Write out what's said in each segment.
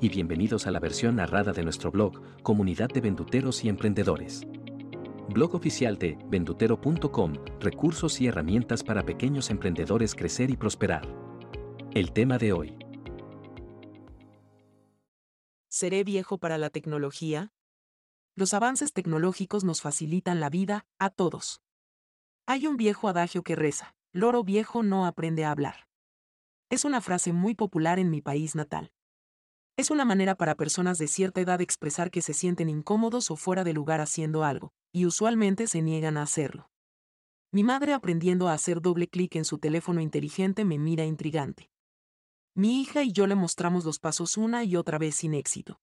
y bienvenidos a la versión narrada de nuestro blog, Comunidad de Venduteros y Emprendedores. Blog oficial de vendutero.com, recursos y herramientas para pequeños emprendedores crecer y prosperar. El tema de hoy. ¿Seré viejo para la tecnología? Los avances tecnológicos nos facilitan la vida, a todos. Hay un viejo adagio que reza, loro viejo no aprende a hablar. Es una frase muy popular en mi país natal. Es una manera para personas de cierta edad expresar que se sienten incómodos o fuera de lugar haciendo algo, y usualmente se niegan a hacerlo. Mi madre aprendiendo a hacer doble clic en su teléfono inteligente me mira intrigante. Mi hija y yo le mostramos los pasos una y otra vez sin éxito.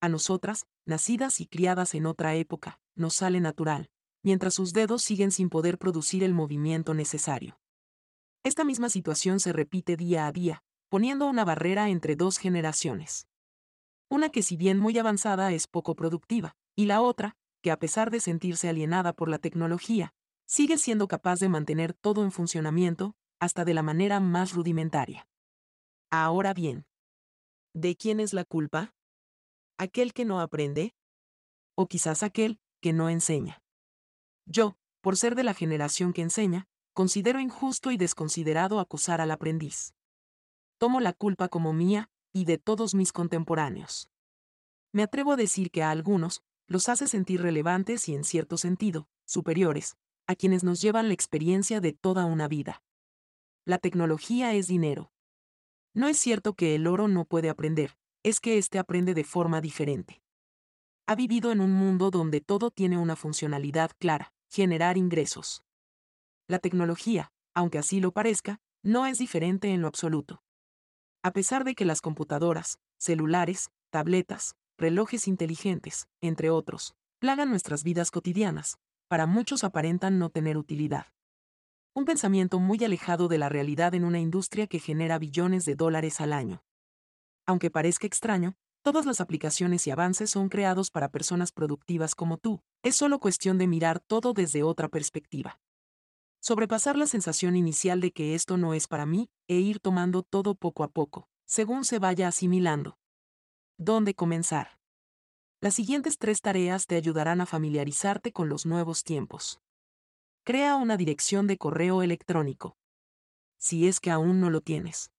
A nosotras, nacidas y criadas en otra época, nos sale natural, mientras sus dedos siguen sin poder producir el movimiento necesario. Esta misma situación se repite día a día, poniendo una barrera entre dos generaciones. Una que si bien muy avanzada es poco productiva, y la otra, que a pesar de sentirse alienada por la tecnología, sigue siendo capaz de mantener todo en funcionamiento, hasta de la manera más rudimentaria. Ahora bien, ¿de quién es la culpa? ¿Aquel que no aprende? ¿O quizás aquel que no enseña? Yo, por ser de la generación que enseña, considero injusto y desconsiderado acusar al aprendiz tomo la culpa como mía y de todos mis contemporáneos. Me atrevo a decir que a algunos los hace sentir relevantes y en cierto sentido, superiores, a quienes nos llevan la experiencia de toda una vida. La tecnología es dinero. No es cierto que el oro no puede aprender, es que éste aprende de forma diferente. Ha vivido en un mundo donde todo tiene una funcionalidad clara, generar ingresos. La tecnología, aunque así lo parezca, no es diferente en lo absoluto. A pesar de que las computadoras, celulares, tabletas, relojes inteligentes, entre otros, plagan nuestras vidas cotidianas, para muchos aparentan no tener utilidad. Un pensamiento muy alejado de la realidad en una industria que genera billones de dólares al año. Aunque parezca extraño, todas las aplicaciones y avances son creados para personas productivas como tú, es solo cuestión de mirar todo desde otra perspectiva. Sobrepasar la sensación inicial de que esto no es para mí, e ir tomando todo poco a poco, según se vaya asimilando. ¿Dónde comenzar? Las siguientes tres tareas te ayudarán a familiarizarte con los nuevos tiempos. Crea una dirección de correo electrónico. Si es que aún no lo tienes.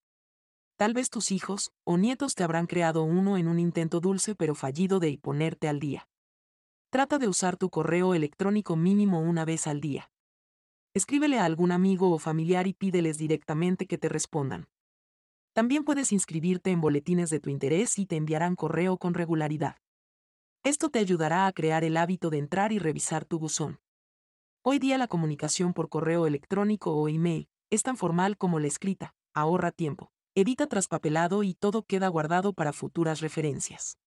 Tal vez tus hijos o nietos te habrán creado uno en un intento dulce pero fallido de ponerte al día. Trata de usar tu correo electrónico mínimo una vez al día. Escríbele a algún amigo o familiar y pídeles directamente que te respondan. También puedes inscribirte en boletines de tu interés y te enviarán correo con regularidad. Esto te ayudará a crear el hábito de entrar y revisar tu buzón. Hoy día la comunicación por correo electrónico o email es tan formal como la escrita, ahorra tiempo, evita traspapelado y todo queda guardado para futuras referencias.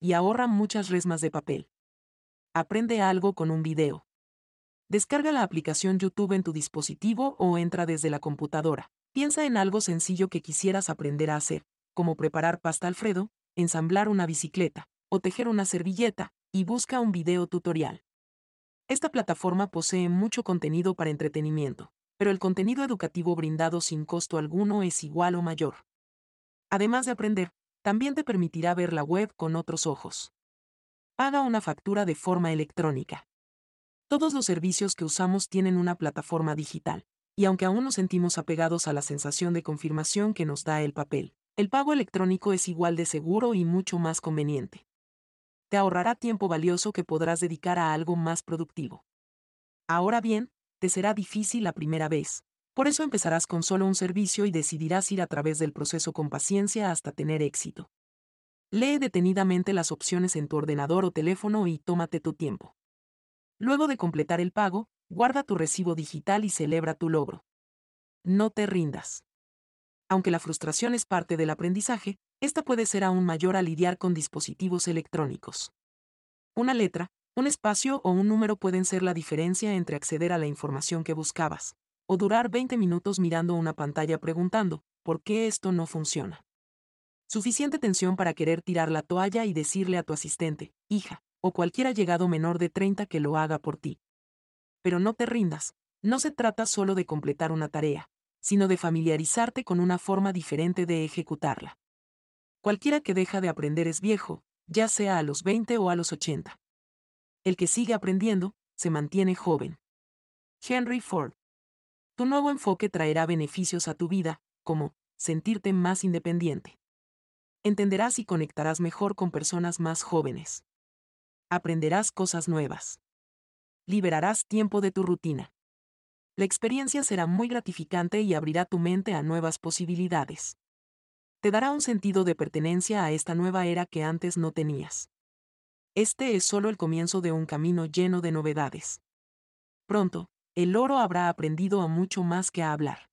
Y ahorra muchas resmas de papel. Aprende algo con un video. Descarga la aplicación YouTube en tu dispositivo o entra desde la computadora. Piensa en algo sencillo que quisieras aprender a hacer, como preparar pasta Alfredo, ensamblar una bicicleta, o tejer una servilleta, y busca un video tutorial. Esta plataforma posee mucho contenido para entretenimiento, pero el contenido educativo brindado sin costo alguno es igual o mayor. Además de aprender, también te permitirá ver la web con otros ojos. Paga una factura de forma electrónica. Todos los servicios que usamos tienen una plataforma digital, y aunque aún nos sentimos apegados a la sensación de confirmación que nos da el papel, el pago electrónico es igual de seguro y mucho más conveniente. Te ahorrará tiempo valioso que podrás dedicar a algo más productivo. Ahora bien, te será difícil la primera vez, por eso empezarás con solo un servicio y decidirás ir a través del proceso con paciencia hasta tener éxito. Lee detenidamente las opciones en tu ordenador o teléfono y tómate tu tiempo. Luego de completar el pago, guarda tu recibo digital y celebra tu logro. No te rindas. Aunque la frustración es parte del aprendizaje, esta puede ser aún mayor al lidiar con dispositivos electrónicos. Una letra, un espacio o un número pueden ser la diferencia entre acceder a la información que buscabas, o durar 20 minutos mirando una pantalla preguntando, ¿por qué esto no funciona? Suficiente tensión para querer tirar la toalla y decirle a tu asistente, hija, o cualquier llegado menor de 30 que lo haga por ti. Pero no te rindas, no se trata solo de completar una tarea, sino de familiarizarte con una forma diferente de ejecutarla. Cualquiera que deja de aprender es viejo, ya sea a los 20 o a los 80. El que sigue aprendiendo, se mantiene joven. Henry Ford. Tu nuevo enfoque traerá beneficios a tu vida, como sentirte más independiente. Entenderás y conectarás mejor con personas más jóvenes. Aprenderás cosas nuevas. Liberarás tiempo de tu rutina. La experiencia será muy gratificante y abrirá tu mente a nuevas posibilidades. Te dará un sentido de pertenencia a esta nueva era que antes no tenías. Este es solo el comienzo de un camino lleno de novedades. Pronto, el oro habrá aprendido a mucho más que a hablar.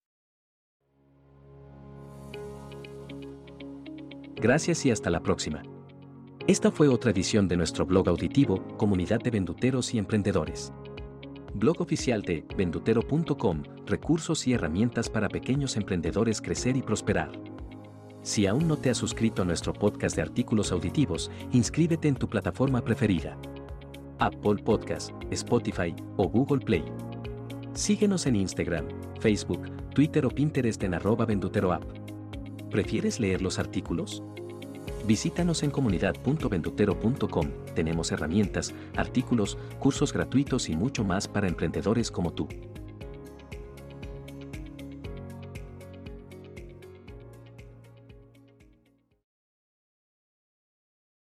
Gracias y hasta la próxima. Esta fue otra edición de nuestro blog auditivo, Comunidad de Venduteros y Emprendedores blog oficial de vendutero.com, recursos y herramientas para pequeños emprendedores crecer y prosperar. Si aún no te has suscrito a nuestro podcast de artículos auditivos, inscríbete en tu plataforma preferida. Apple Podcast, Spotify o Google Play. Síguenos en Instagram, Facebook, Twitter o Pinterest en arroba venduteroapp. ¿Prefieres leer los artículos? Visítanos en comunidad.ventutero.com. Tenemos herramientas, artículos, cursos gratuitos y mucho más para emprendedores como tú.